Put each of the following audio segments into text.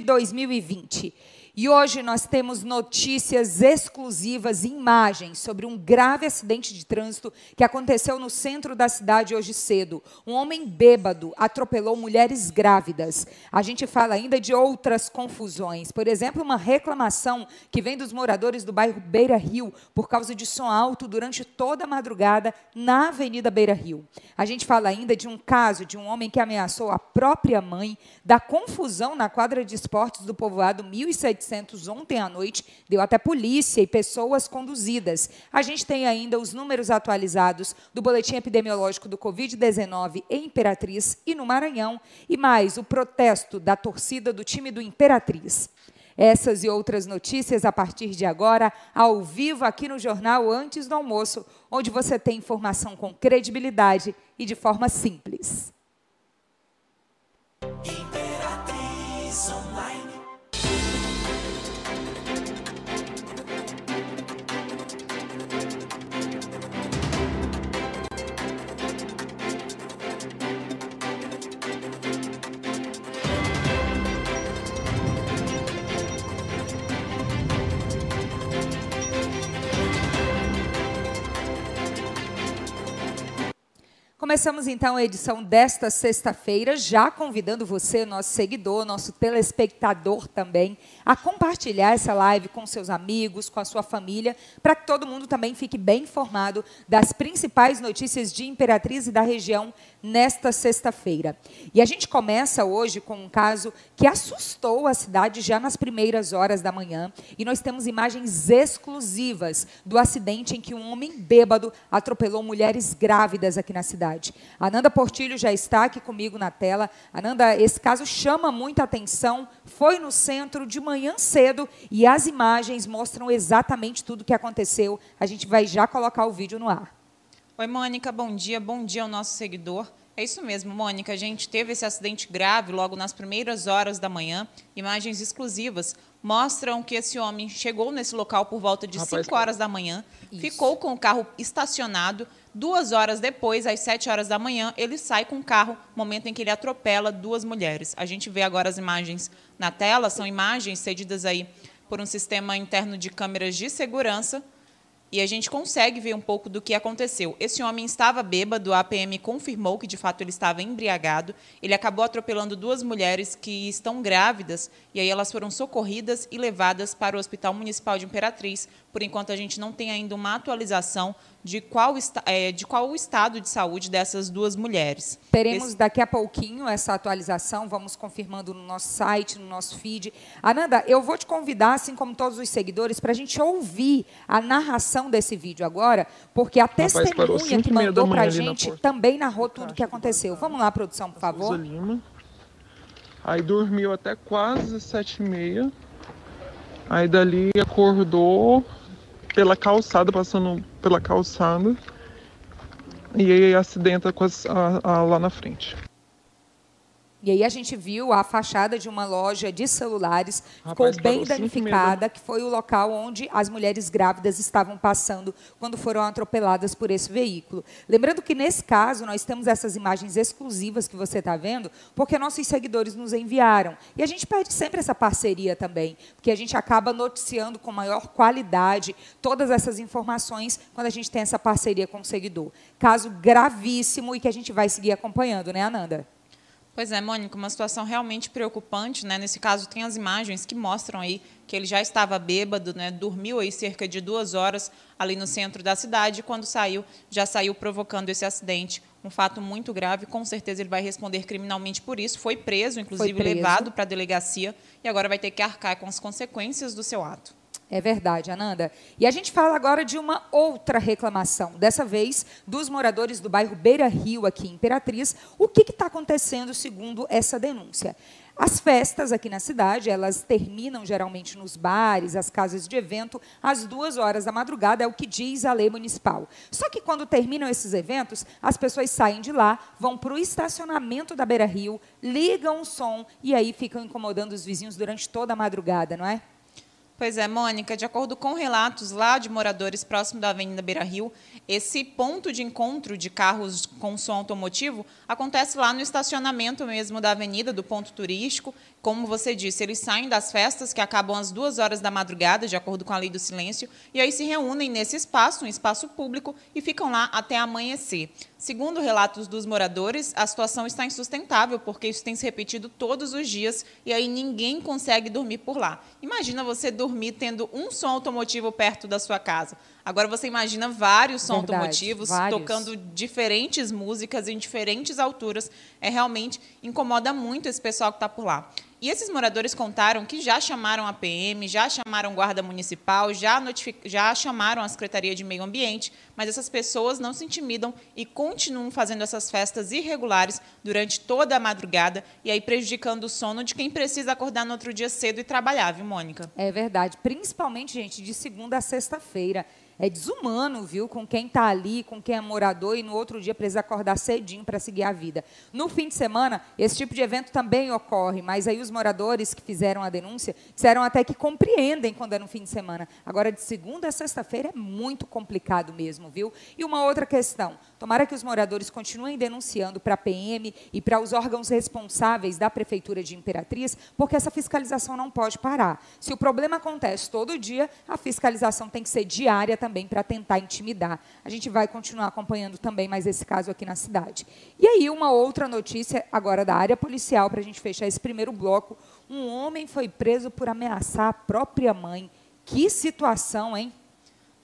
de 2020. E hoje nós temos notícias exclusivas imagens sobre um grave acidente de trânsito que aconteceu no centro da cidade hoje cedo. Um homem bêbado atropelou mulheres grávidas. A gente fala ainda de outras confusões. Por exemplo, uma reclamação que vem dos moradores do bairro Beira Rio por causa de som alto durante toda a madrugada na Avenida Beira Rio. A gente fala ainda de um caso de um homem que ameaçou a própria mãe, da confusão na quadra de esportes do povoado 1700 ontem à noite, deu até polícia e pessoas conduzidas. A gente tem ainda os números atualizados do boletim epidemiológico do Covid-19 em Imperatriz e no Maranhão, e mais o protesto da torcida do time do Imperatriz. Essas e outras notícias a partir de agora, ao vivo aqui no jornal Antes do Almoço, onde você tem informação com credibilidade e de forma simples. Começamos então a edição desta sexta-feira, já convidando você, nosso seguidor, nosso telespectador também, a compartilhar essa live com seus amigos, com a sua família, para que todo mundo também fique bem informado das principais notícias de Imperatriz e da região nesta sexta-feira. E a gente começa hoje com um caso que assustou a cidade já nas primeiras horas da manhã, e nós temos imagens exclusivas do acidente em que um homem bêbado atropelou mulheres grávidas aqui na cidade Ananda Portilho já está aqui comigo na tela. Ananda, esse caso chama muita atenção. Foi no centro de manhã cedo e as imagens mostram exatamente tudo o que aconteceu. A gente vai já colocar o vídeo no ar. Oi, Mônica, bom dia. Bom dia ao nosso seguidor. É isso mesmo, Mônica. A gente teve esse acidente grave logo nas primeiras horas da manhã. Imagens exclusivas mostram que esse homem chegou nesse local por volta de Rapaz, 5 horas da manhã, isso. ficou com o carro estacionado, Duas horas depois, às sete horas da manhã, ele sai com o carro, momento em que ele atropela duas mulheres. A gente vê agora as imagens na tela, são imagens cedidas aí por um sistema interno de câmeras de segurança e a gente consegue ver um pouco do que aconteceu. Esse homem estava bêbado, a APM confirmou que de fato ele estava embriagado. Ele acabou atropelando duas mulheres que estão grávidas e aí elas foram socorridas e levadas para o Hospital Municipal de Imperatriz. Por enquanto a gente não tem ainda uma atualização de qual, é, de qual o estado de saúde dessas duas mulheres. Teremos Esse... daqui a pouquinho essa atualização, vamos confirmando no nosso site, no nosso feed. Ananda, eu vou te convidar, assim como todos os seguidores, para a gente ouvir a narração desse vídeo agora, porque a Rapaz, testemunha que mandou para a gente também narrou tudo o que aconteceu. Vamos lá, produção, por favor. Aí dormiu até quase sete e meia. Aí dali acordou, pela calçada, passando pela calçada. E aí acidenta a, a, lá na frente. E aí a gente viu a fachada de uma loja de celulares, Rapaz, ficou bem danificada, que foi o local onde as mulheres grávidas estavam passando quando foram atropeladas por esse veículo. Lembrando que, nesse caso, nós temos essas imagens exclusivas que você está vendo, porque nossos seguidores nos enviaram. E a gente pede sempre essa parceria também, porque a gente acaba noticiando com maior qualidade todas essas informações quando a gente tem essa parceria com o seguidor. Caso gravíssimo e que a gente vai seguir acompanhando, né, Ananda? Pois é, Mônica, uma situação realmente preocupante. Né? Nesse caso, tem as imagens que mostram aí que ele já estava bêbado, né? dormiu aí cerca de duas horas ali no centro da cidade, e quando saiu, já saiu provocando esse acidente. Um fato muito grave, com certeza ele vai responder criminalmente por isso. Foi preso, inclusive Foi preso. levado para a delegacia, e agora vai ter que arcar com as consequências do seu ato. É verdade, Ananda. E a gente fala agora de uma outra reclamação, dessa vez dos moradores do bairro Beira Rio, aqui em Imperatriz. O que está acontecendo segundo essa denúncia? As festas aqui na cidade, elas terminam geralmente nos bares, as casas de evento, às duas horas da madrugada, é o que diz a lei municipal. Só que quando terminam esses eventos, as pessoas saem de lá, vão para o estacionamento da Beira Rio, ligam o som e aí ficam incomodando os vizinhos durante toda a madrugada, não é? Pois é, Mônica, de acordo com relatos lá de moradores próximo da Avenida Beira Rio, esse ponto de encontro de carros com som automotivo acontece lá no estacionamento mesmo da avenida, do ponto turístico. Como você disse, eles saem das festas, que acabam às duas horas da madrugada, de acordo com a lei do silêncio, e aí se reúnem nesse espaço, um espaço público, e ficam lá até amanhecer. Segundo relatos dos moradores, a situação está insustentável, porque isso tem se repetido todos os dias e aí ninguém consegue dormir por lá. Imagina você dormir tendo um som automotivo perto da sua casa. Agora você imagina vários sons automotivos vários. tocando diferentes músicas em diferentes alturas. É realmente incomoda muito esse pessoal que está por lá. E esses moradores contaram que já chamaram a PM, já chamaram guarda municipal, já, já chamaram a Secretaria de Meio Ambiente, mas essas pessoas não se intimidam e continuam fazendo essas festas irregulares durante toda a madrugada e aí prejudicando o sono de quem precisa acordar no outro dia cedo e trabalhar, viu, Mônica? É verdade. Principalmente, gente, de segunda a sexta-feira. É desumano, viu, com quem está ali, com quem é morador e no outro dia precisa acordar cedinho para seguir a vida. No fim de semana, esse tipo de evento também ocorre, mas aí os moradores que fizeram a denúncia disseram até que compreendem quando é no fim de semana. Agora, de segunda a sexta-feira é muito complicado mesmo, viu? E uma outra questão: tomara que os moradores continuem denunciando para a PM e para os órgãos responsáveis da Prefeitura de Imperatriz, porque essa fiscalização não pode parar. Se o problema acontece todo dia, a fiscalização tem que ser diária também para tentar intimidar. A gente vai continuar acompanhando também mais esse caso aqui na cidade. E aí, uma outra notícia agora da área policial, para a gente fechar esse primeiro bloco. Um homem foi preso por ameaçar a própria mãe. Que situação, hein?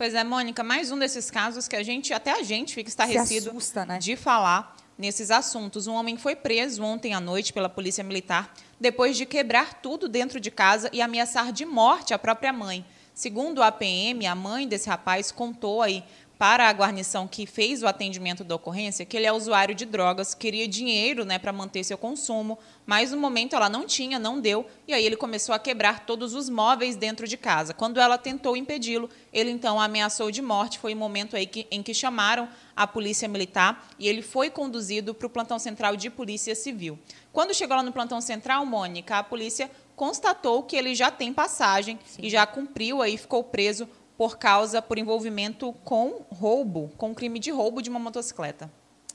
Pois é, Mônica, mais um desses casos que a gente, até a gente fica estarrecido assusta, né? de falar nesses assuntos. Um homem foi preso ontem à noite pela Polícia Militar depois de quebrar tudo dentro de casa e ameaçar de morte a própria mãe. Segundo a PM, a mãe desse rapaz contou aí para a guarnição que fez o atendimento da ocorrência que ele é usuário de drogas, queria dinheiro né, para manter seu consumo, mas no momento ela não tinha, não deu, e aí ele começou a quebrar todos os móveis dentro de casa. Quando ela tentou impedi-lo, ele então ameaçou de morte. Foi o momento aí que, em que chamaram a polícia militar e ele foi conduzido para o plantão central de polícia civil. Quando chegou lá no plantão central, Mônica, a polícia constatou que ele já tem passagem Sim. e já cumpriu aí, ficou preso por causa por envolvimento com roubo, com crime de roubo de uma motocicleta.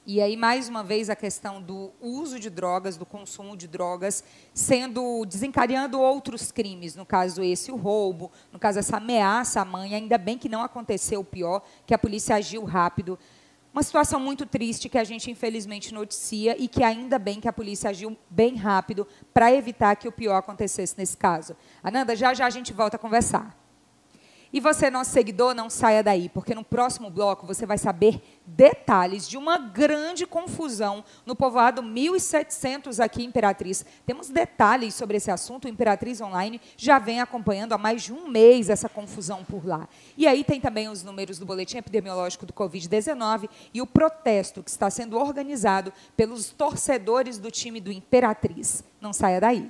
E aí, mais uma vez, a questão do uso de drogas, do consumo de drogas, sendo desencadeando outros crimes. No caso, esse, o roubo, no caso, essa ameaça à mãe. Ainda bem que não aconteceu o pior, que a polícia agiu rápido. Uma situação muito triste que a gente infelizmente noticia e que ainda bem que a polícia agiu bem rápido para evitar que o pior acontecesse nesse caso. Ananda, já já a gente volta a conversar. E você, nosso seguidor, não saia daí, porque no próximo bloco você vai saber detalhes de uma grande confusão no povoado 1700 aqui Imperatriz. Temos detalhes sobre esse assunto. O Imperatriz Online já vem acompanhando há mais de um mês essa confusão por lá. E aí tem também os números do boletim epidemiológico do Covid-19 e o protesto que está sendo organizado pelos torcedores do time do Imperatriz. Não saia daí.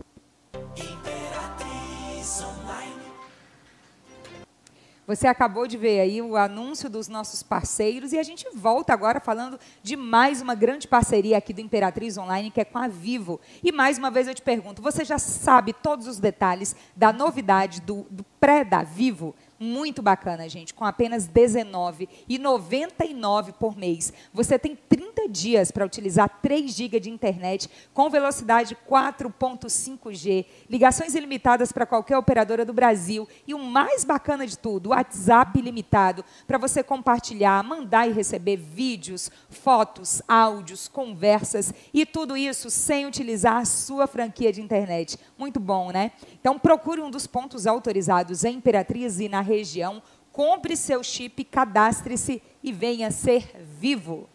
Você acabou de ver aí o anúncio dos nossos parceiros e a gente volta agora falando de mais uma grande parceria aqui do Imperatriz Online, que é com a Vivo. E mais uma vez eu te pergunto, você já sabe todos os detalhes da novidade do, do pré da Vivo? Muito bacana, gente, com apenas R$19,99 por mês. Você tem 30 dias para utilizar 3 GB de internet com velocidade 4.5G, ligações ilimitadas para qualquer operadora do Brasil e o mais bacana de tudo, WhatsApp ilimitado para você compartilhar, mandar e receber vídeos, fotos, áudios, conversas e tudo isso sem utilizar a sua franquia de internet. Muito bom, né? Então procure um dos pontos autorizados em Imperatriz e na região, compre seu chip, cadastre-se e venha ser vivo.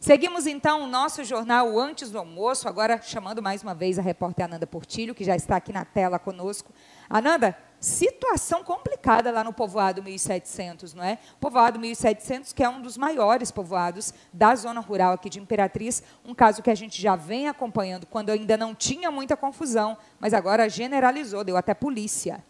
Seguimos então o nosso jornal Antes do Almoço, agora chamando mais uma vez a repórter Ananda Portilho, que já está aqui na tela conosco. Ananda, situação complicada lá no povoado 1700, não é? Povoado 1700, que é um dos maiores povoados da zona rural aqui de Imperatriz, um caso que a gente já vem acompanhando quando ainda não tinha muita confusão, mas agora generalizou, deu até polícia.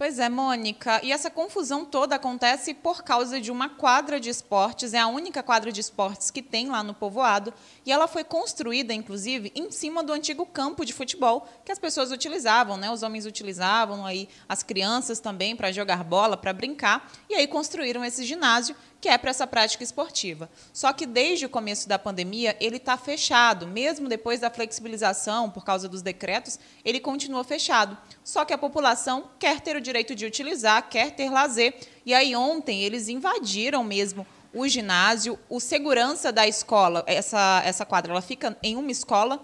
Pois é, Mônica. E essa confusão toda acontece por causa de uma quadra de esportes. É a única quadra de esportes que tem lá no povoado. E ela foi construída, inclusive, em cima do antigo campo de futebol que as pessoas utilizavam, né? Os homens utilizavam, aí as crianças também para jogar bola, para brincar. E aí construíram esse ginásio que é para essa prática esportiva. Só que desde o começo da pandemia, ele está fechado. Mesmo depois da flexibilização, por causa dos decretos, ele continua fechado. Só que a população quer ter o direito de utilizar, quer ter lazer. E aí, ontem, eles invadiram mesmo o ginásio, o segurança da escola, essa, essa quadra, ela fica em uma escola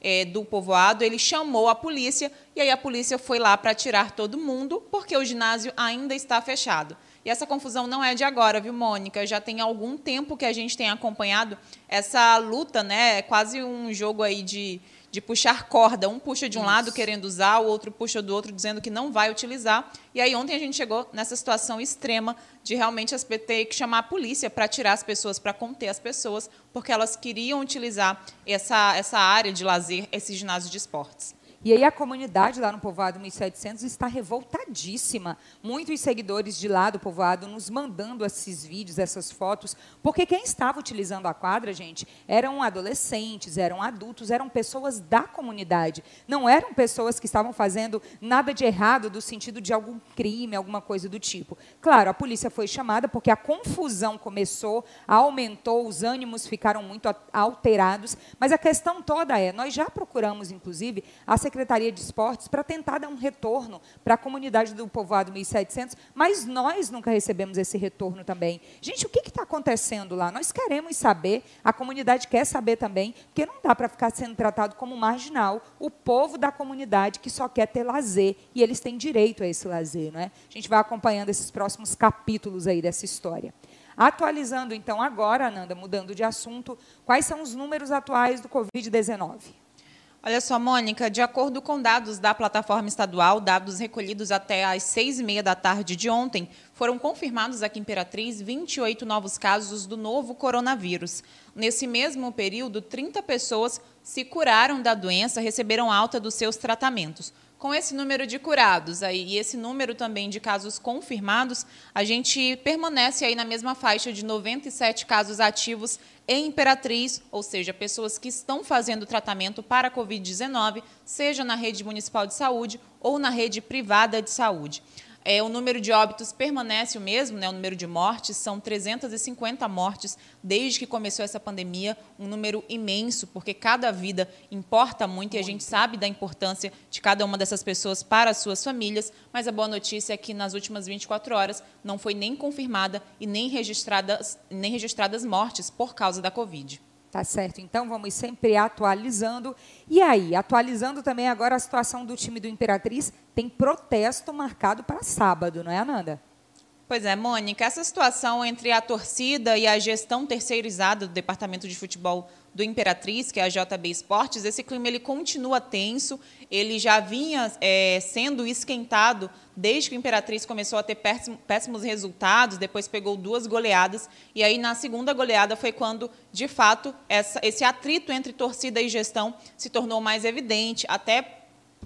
é, do povoado, ele chamou a polícia e aí a polícia foi lá para tirar todo mundo, porque o ginásio ainda está fechado. E essa confusão não é de agora, viu, Mônica? Já tem algum tempo que a gente tem acompanhado essa luta, né? É quase um jogo aí de, de puxar corda. Um puxa de um Isso. lado querendo usar, o outro puxa do outro dizendo que não vai utilizar. E aí ontem a gente chegou nessa situação extrema de realmente as PT que chamar a polícia para tirar as pessoas, para conter as pessoas, porque elas queriam utilizar essa, essa área de lazer, esse ginásio de esportes. E aí a comunidade lá no povoado 1700 está revoltadíssima. Muitos seguidores de lá do povoado nos mandando esses vídeos, essas fotos, porque quem estava utilizando a quadra, gente, eram adolescentes, eram adultos, eram pessoas da comunidade. Não eram pessoas que estavam fazendo nada de errado do sentido de algum crime, alguma coisa do tipo. Claro, a polícia foi chamada porque a confusão começou, aumentou, os ânimos ficaram muito alterados, mas a questão toda é, nós já procuramos inclusive a Secretaria de Esportes para tentar dar um retorno para a comunidade do povoado 1700, mas nós nunca recebemos esse retorno também. Gente, o que está acontecendo lá? Nós queremos saber, a comunidade quer saber também, porque não dá para ficar sendo tratado como marginal o povo da comunidade que só quer ter lazer, e eles têm direito a esse lazer. Não é? A gente vai acompanhando esses próximos capítulos aí dessa história. Atualizando, então, agora, Ananda, mudando de assunto, quais são os números atuais do Covid-19? Olha só, Mônica, de acordo com dados da plataforma estadual, dados recolhidos até às seis e meia da tarde de ontem, foram confirmados aqui em Imperatriz 28 novos casos do novo coronavírus. Nesse mesmo período, 30 pessoas se curaram da doença, receberam alta dos seus tratamentos. Com esse número de curados aí, e esse número também de casos confirmados, a gente permanece aí na mesma faixa de 97 casos ativos em Imperatriz, ou seja, pessoas que estão fazendo tratamento para a Covid-19, seja na rede municipal de saúde ou na rede privada de saúde. É, o número de óbitos permanece o mesmo, né? o número de mortes são 350 mortes desde que começou essa pandemia, um número imenso, porque cada vida importa muito, muito. e a gente sabe da importância de cada uma dessas pessoas para as suas famílias, mas a boa notícia é que nas últimas 24 horas não foi nem confirmada e nem registradas, nem registradas mortes por causa da Covid. Tá certo. Então vamos sempre atualizando. E aí, atualizando também agora a situação do time do Imperatriz, tem protesto marcado para sábado, não é, Ananda? Pois é, Mônica, essa situação entre a torcida e a gestão terceirizada do Departamento de Futebol do Imperatriz, que é a JB Esportes, esse clima ele continua tenso, ele já vinha é, sendo esquentado desde que o Imperatriz começou a ter péssimo, péssimos resultados, depois pegou duas goleadas, e aí na segunda goleada foi quando, de fato, essa, esse atrito entre torcida e gestão se tornou mais evidente, até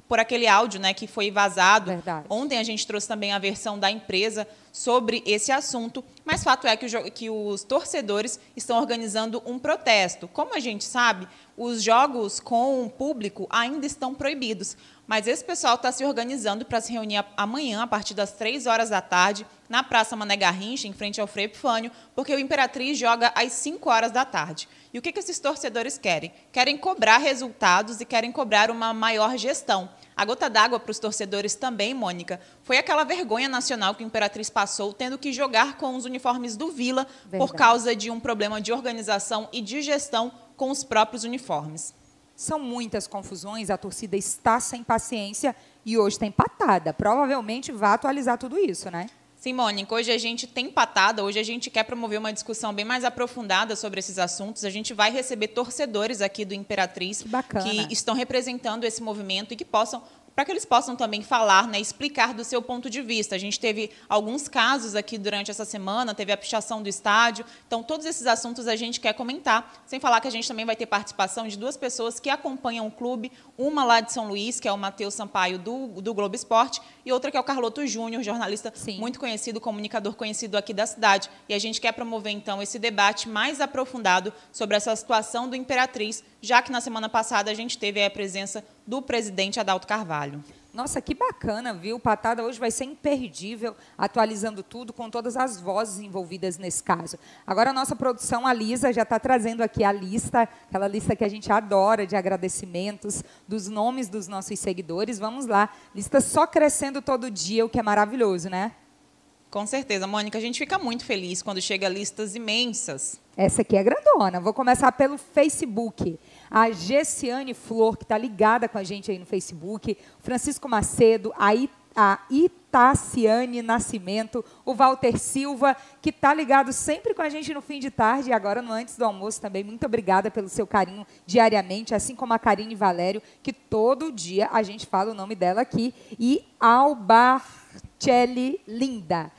por aquele áudio né, que foi vazado. Verdade. Ontem a gente trouxe também a versão da empresa sobre esse assunto, mas fato é que, o, que os torcedores estão organizando um protesto. Como a gente sabe, os jogos com o público ainda estão proibidos, mas esse pessoal está se organizando para se reunir amanhã, a partir das três horas da tarde, na Praça Mané Garrincha, em frente ao Frei Epifânio, porque o Imperatriz joga às 5 horas da tarde. E o que, que esses torcedores querem? Querem cobrar resultados e querem cobrar uma maior gestão. A gota d'água para os torcedores também, Mônica, foi aquela vergonha nacional que o Imperatriz passou, tendo que jogar com os uniformes do Vila Verdade. por causa de um problema de organização e de gestão com os próprios uniformes. São muitas confusões, a torcida está sem paciência e hoje está empatada. Provavelmente vai atualizar tudo isso, né? Sim, Mônica, hoje a gente tem patada, hoje a gente quer promover uma discussão bem mais aprofundada sobre esses assuntos. A gente vai receber torcedores aqui do Imperatriz que, que estão representando esse movimento e que possam para que eles possam também falar, né, explicar do seu ponto de vista. A gente teve alguns casos aqui durante essa semana, teve a pichação do estádio. Então, todos esses assuntos a gente quer comentar, sem falar que a gente também vai ter participação de duas pessoas que acompanham o clube, uma lá de São Luís, que é o Matheus Sampaio do, do Globo Esporte, e outra que é o Carloto Júnior, jornalista Sim. muito conhecido, comunicador conhecido aqui da cidade. E a gente quer promover, então, esse debate mais aprofundado sobre essa situação do Imperatriz, já que na semana passada a gente teve a presença do presidente Adalto Carvalho. Nossa, que bacana, viu? Patada hoje vai ser imperdível, atualizando tudo com todas as vozes envolvidas nesse caso. Agora a nossa produção, a Lisa, já está trazendo aqui a lista, aquela lista que a gente adora de agradecimentos, dos nomes dos nossos seguidores. Vamos lá, lista só crescendo todo dia, o que é maravilhoso, né? Com certeza, Mônica, a gente fica muito feliz quando chega listas imensas. Essa aqui é grandona. Vou começar pelo Facebook a Gessiane Flor, que está ligada com a gente aí no Facebook, Francisco Macedo, a, a Itaciane Nascimento, o Walter Silva, que está ligado sempre com a gente no fim de tarde e agora no antes do almoço também. Muito obrigada pelo seu carinho diariamente, assim como a Karine Valério, que todo dia a gente fala o nome dela aqui, e Albarcelli Linda.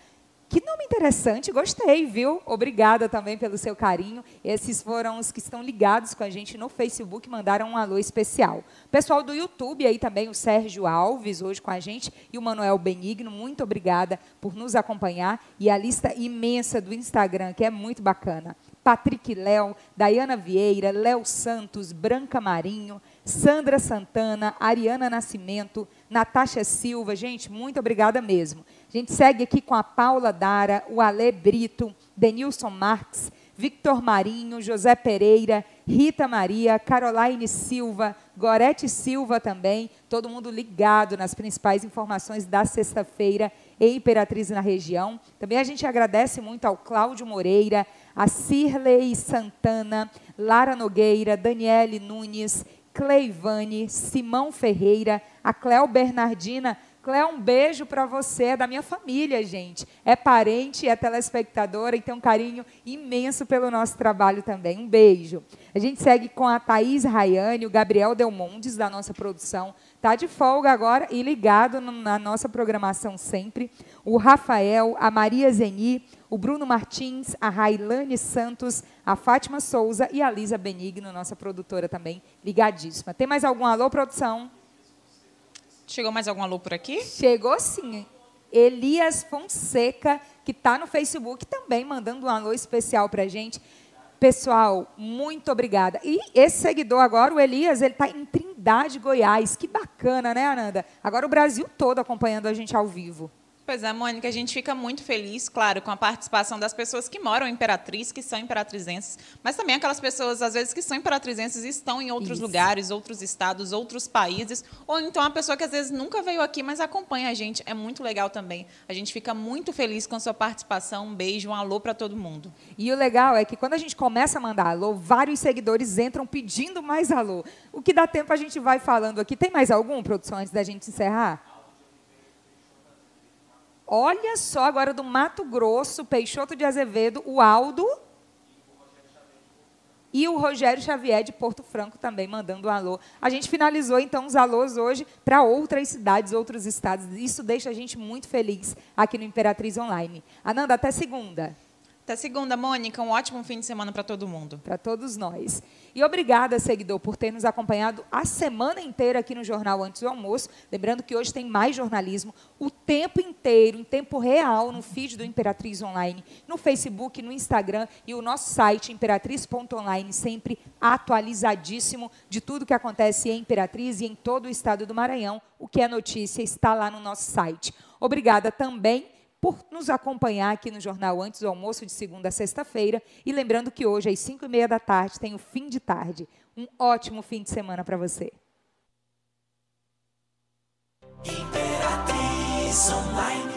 Que nome interessante, gostei, viu? Obrigada também pelo seu carinho. Esses foram os que estão ligados com a gente no Facebook, mandaram um alô especial. Pessoal do YouTube aí também, o Sérgio Alves, hoje com a gente, e o Manuel Benigno, muito obrigada por nos acompanhar. E a lista imensa do Instagram, que é muito bacana. Patrick Léo, Dayana Vieira, Léo Santos, Branca Marinho, Sandra Santana, Ariana Nascimento, Natasha Silva. Gente, muito obrigada mesmo. A gente segue aqui com a Paula Dara, o Ale Brito, Denilson Marques, Victor Marinho, José Pereira, Rita Maria, Caroline Silva, Gorete Silva também, todo mundo ligado nas principais informações da sexta-feira em Imperatriz na região. Também a gente agradece muito ao Cláudio Moreira, a Cirlei Santana, Lara Nogueira, Daniele Nunes, Cleivane, Simão Ferreira, a Cléo Bernardina, Cléo, um beijo para você, é da minha família, gente. É parente, é telespectadora e tem um carinho imenso pelo nosso trabalho também. Um beijo. A gente segue com a Thaís Rayane, o Gabriel Delmondes, da nossa produção. Está de folga agora e ligado na nossa programação sempre. O Rafael, a Maria Zeni, o Bruno Martins, a Railane Santos, a Fátima Souza e a Lisa Benigno, nossa produtora também, ligadíssima. Tem mais algum alô, produção? Chegou mais algum alô por aqui? Chegou sim. Elias Fonseca, que está no Facebook, também mandando um alô especial para a gente. Pessoal, muito obrigada. E esse seguidor agora, o Elias, ele está em Trindade, Goiás. Que bacana, né, Ananda? Agora o Brasil todo acompanhando a gente ao vivo. Pois é, Mônica, a gente fica muito feliz, claro, com a participação das pessoas que moram em Imperatriz, que são imperatrizenses, mas também aquelas pessoas, às vezes, que são imperatrizenses e estão em outros Isso. lugares, outros estados, outros países, ou então a pessoa que às vezes nunca veio aqui, mas acompanha a gente. É muito legal também. A gente fica muito feliz com a sua participação. Um beijo, um alô para todo mundo. E o legal é que quando a gente começa a mandar alô, vários seguidores entram pedindo mais alô. O que dá tempo a gente vai falando aqui. Tem mais algum, produção, antes da gente encerrar? Olha só agora do Mato Grosso, Peixoto de Azevedo, o Aldo e o Rogério Xavier de Porto Franco também mandando um alô. A gente finalizou então os alôs hoje para outras cidades, outros estados. Isso deixa a gente muito feliz aqui no Imperatriz Online. Ananda, até segunda. Até segunda, Mônica. Um ótimo fim de semana para todo mundo. Para todos nós. E obrigada, seguidor, por ter nos acompanhado a semana inteira aqui no Jornal Antes do Almoço. Lembrando que hoje tem mais jornalismo o tempo inteiro, em tempo real, no feed do Imperatriz Online, no Facebook, no Instagram e o nosso site, imperatriz.online, sempre atualizadíssimo de tudo que acontece em Imperatriz e em todo o estado do Maranhão. O que é notícia está lá no nosso site. Obrigada também por nos acompanhar aqui no Jornal Antes do Almoço, de segunda a sexta-feira. E lembrando que hoje, às cinco e meia da tarde, tem o fim de tarde. Um ótimo fim de semana para você. Imperatriz Online.